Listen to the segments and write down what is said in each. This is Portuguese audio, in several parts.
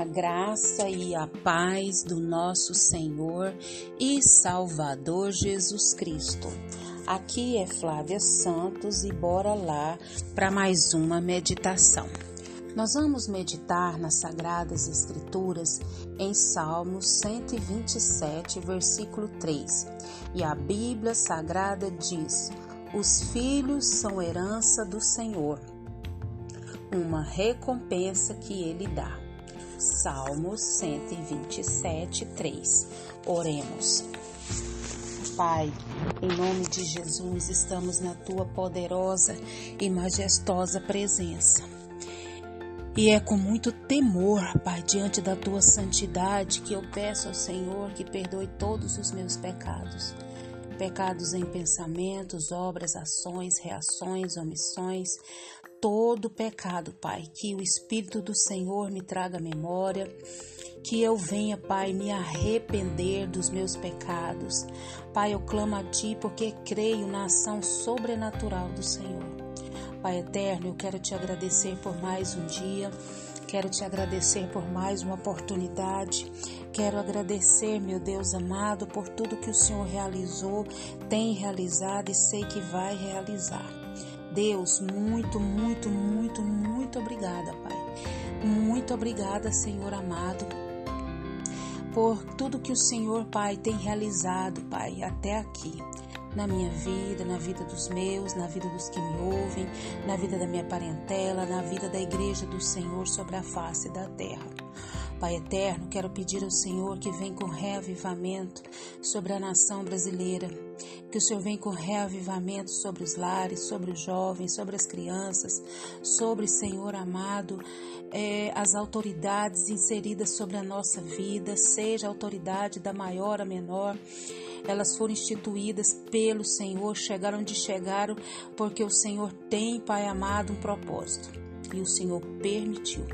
A graça e a paz do nosso Senhor e Salvador Jesus Cristo. Aqui é Flávia Santos e bora lá para mais uma meditação. Nós vamos meditar nas Sagradas Escrituras em Salmos 127, versículo 3. E a Bíblia Sagrada diz: Os filhos são herança do Senhor, uma recompensa que ele dá. Salmos 127, 3. Oremos. Pai, em nome de Jesus, estamos na tua poderosa e majestosa presença. E é com muito temor, Pai, diante da tua santidade, que eu peço ao Senhor que perdoe todos os meus pecados. Pecados em pensamentos, obras, ações, reações, omissões, todo pecado, Pai. Que o Espírito do Senhor me traga memória, que eu venha, Pai, me arrepender dos meus pecados. Pai, eu clamo a Ti porque creio na ação sobrenatural do Senhor. Pai eterno, eu quero te agradecer por mais um dia. Quero te agradecer por mais uma oportunidade. Quero agradecer, meu Deus amado, por tudo que o Senhor realizou, tem realizado e sei que vai realizar. Deus, muito, muito, muito, muito obrigada, Pai. Muito obrigada, Senhor amado, por tudo que o Senhor, Pai, tem realizado, Pai, até aqui. Na minha vida, na vida dos meus, na vida dos que me ouvem, na vida da minha parentela, na vida da igreja do Senhor sobre a face da terra. Pai eterno, quero pedir ao Senhor que venha com reavivamento sobre a nação brasileira, que o Senhor venha com reavivamento sobre os lares, sobre os jovens, sobre as crianças, sobre, Senhor amado, é, as autoridades inseridas sobre a nossa vida, seja a autoridade da maior a menor elas foram instituídas pelo Senhor, chegaram onde chegaram, porque o Senhor tem, Pai amado, um propósito e o Senhor permitiu.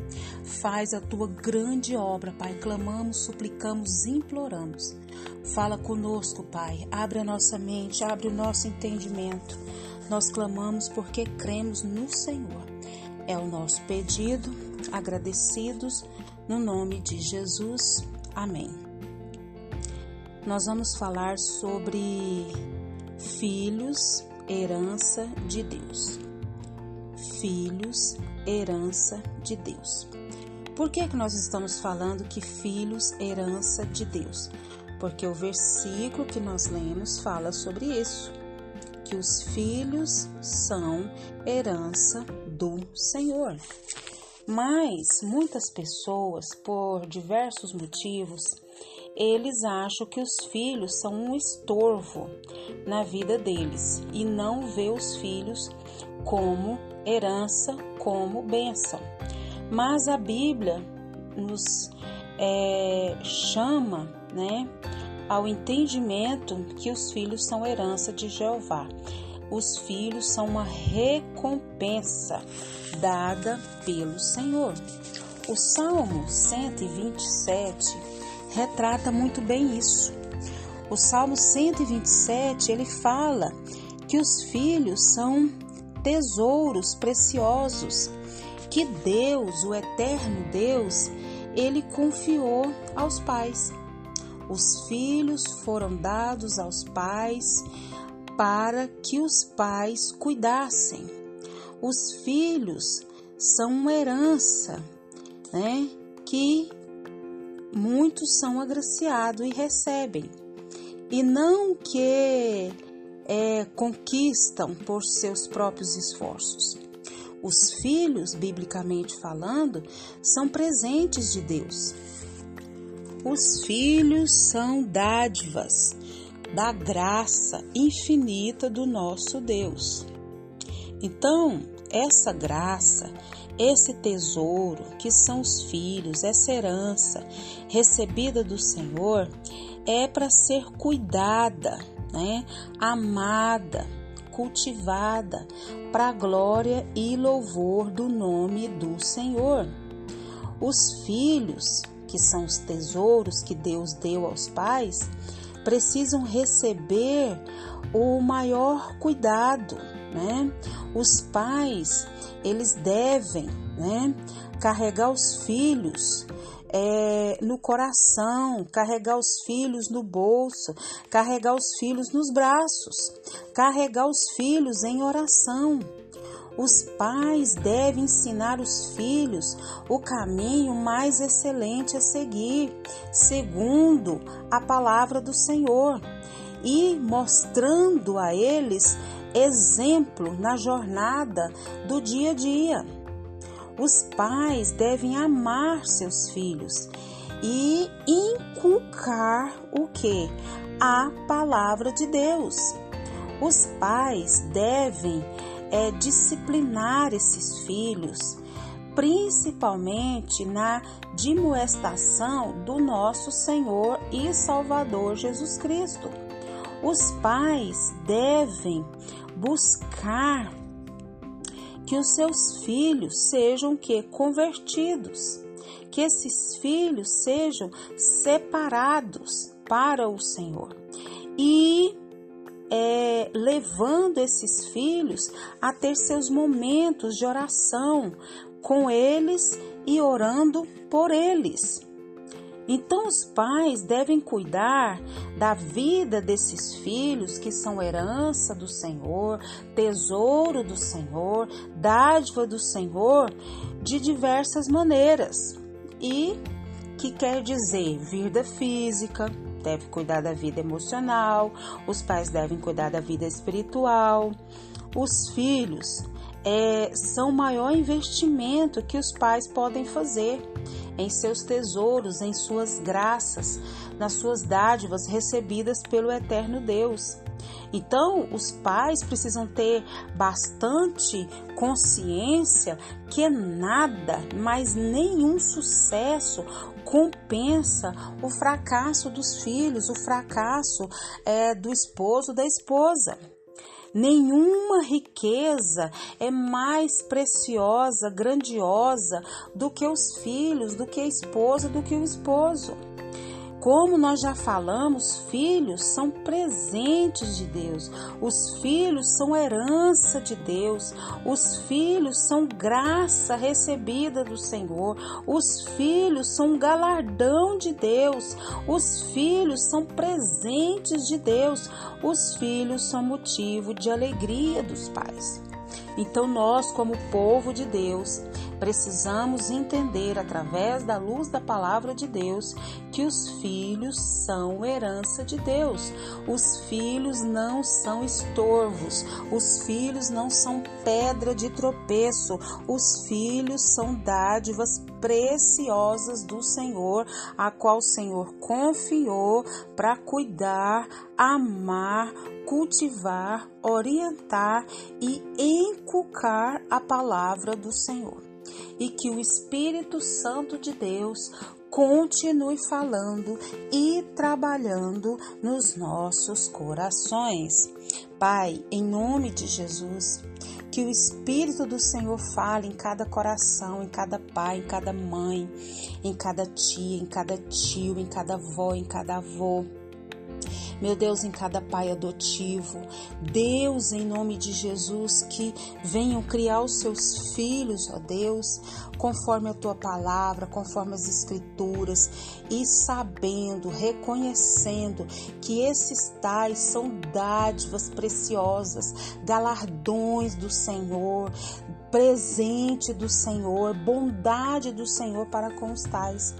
Faz a tua grande obra, Pai. Clamamos, suplicamos, imploramos. Fala conosco, Pai. Abre a nossa mente, abre o nosso entendimento. Nós clamamos porque cremos no Senhor. É o nosso pedido, agradecidos no nome de Jesus. Amém. Nós vamos falar sobre filhos, herança de Deus. Filhos, herança de Deus. Por que, que nós estamos falando que filhos, herança de Deus? Porque o versículo que nós lemos fala sobre isso, que os filhos são herança do Senhor. Mas muitas pessoas, por diversos motivos, eles acham que os filhos são um estorvo na vida deles e não vê os filhos como herança, como bênção. Mas a Bíblia nos é, chama né, ao entendimento que os filhos são herança de Jeová. Os filhos são uma recompensa dada pelo Senhor. O Salmo 127 retrata muito bem isso. O Salmo 127, ele fala que os filhos são tesouros preciosos que Deus, o eterno Deus, ele confiou aos pais. Os filhos foram dados aos pais para que os pais cuidassem. Os filhos são uma herança, né, que muitos são agraciados e recebem. E não que é, conquistam por seus próprios esforços. Os filhos, biblicamente falando, são presentes de Deus. Os filhos são dádivas da graça infinita do nosso Deus. Então, essa graça, esse tesouro que são os filhos, essa herança recebida do Senhor, é para ser cuidada, né? amada, cultivada para glória e louvor do nome do Senhor. Os filhos, que são os tesouros que Deus deu aos pais, precisam receber o maior cuidado, né? Os pais, eles devem, né, carregar os filhos é, no coração, carregar os filhos no bolso, carregar os filhos nos braços, carregar os filhos em oração. Os pais devem ensinar os filhos o caminho mais excelente a seguir, segundo a palavra do Senhor, e mostrando a eles exemplo na jornada do dia a dia. Os pais devem amar seus filhos e inculcar o que? A palavra de Deus. Os pais devem é, disciplinar esses filhos, principalmente na dimoestação do nosso Senhor e Salvador Jesus Cristo. Os pais devem buscar que os seus filhos sejam que convertidos, que esses filhos sejam separados para o Senhor. E é, levando esses filhos a ter seus momentos de oração com eles e orando por eles. Então, os pais devem cuidar da vida desses filhos que são herança do Senhor, tesouro do Senhor, dádiva do Senhor, de diversas maneiras. E que quer dizer vida física, deve cuidar da vida emocional, os pais devem cuidar da vida espiritual. Os filhos é, são o maior investimento que os pais podem fazer em seus tesouros, em suas graças, nas suas dádivas recebidas pelo eterno Deus. Então, os pais precisam ter bastante consciência que nada, mas nenhum sucesso compensa o fracasso dos filhos, o fracasso é, do esposo, da esposa. Nenhuma riqueza é mais preciosa, grandiosa do que os filhos, do que a esposa, do que o esposo. Como nós já falamos, filhos são presentes de Deus, os filhos são herança de Deus, os filhos são graça recebida do Senhor, os filhos são galardão de Deus, os filhos são presentes de Deus, os filhos são motivo de alegria dos pais. Então, nós, como povo de Deus, precisamos entender através da luz da palavra de Deus que os filhos são herança de Deus. Os filhos não são estorvos, os filhos não são pedra de tropeço, os filhos são dádivas preciosas do Senhor, a qual o Senhor confiou para cuidar, amar, cultivar, orientar e inculcar a palavra do Senhor. E que o Espírito Santo de Deus continue falando e trabalhando nos nossos corações. Pai, em nome de Jesus, que o Espírito do Senhor fale em cada coração, em cada pai, em cada mãe, em cada tia, em cada tio, em cada avó, em cada avô meu Deus, em cada pai adotivo. Deus, em nome de Jesus, que venham criar os seus filhos, ó Deus, conforme a tua palavra, conforme as escrituras, e sabendo, reconhecendo que esses tais são dádivas preciosas, galardões do Senhor, presente do Senhor, bondade do Senhor para com os tais.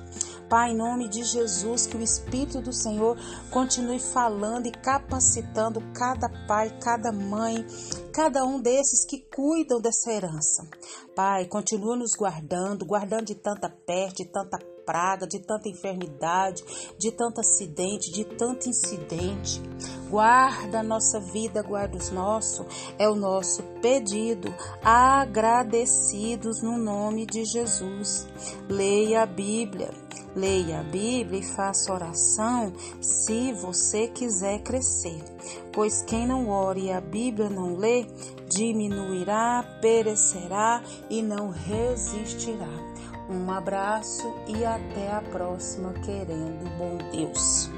Pai, em nome de Jesus, que o Espírito do Senhor continue falando e capacitando cada pai, cada mãe, cada um desses que cuidam dessa herança. Pai, continua nos guardando, guardando de tanta peste, de tanta praga, de tanta enfermidade, de tanto acidente, de tanto incidente. Guarda a nossa vida, guarda os nossos, é o nosso pedido, agradecidos no nome de Jesus. Leia a Bíblia. Leia a Bíblia e faça oração se você quiser crescer, pois quem não ore e a Bíblia não lê, diminuirá, perecerá e não resistirá. Um abraço e até a próxima, querendo bom Deus.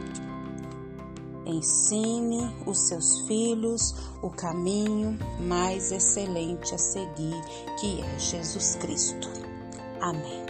Ensine os seus filhos o caminho mais excelente a seguir, que é Jesus Cristo. Amém.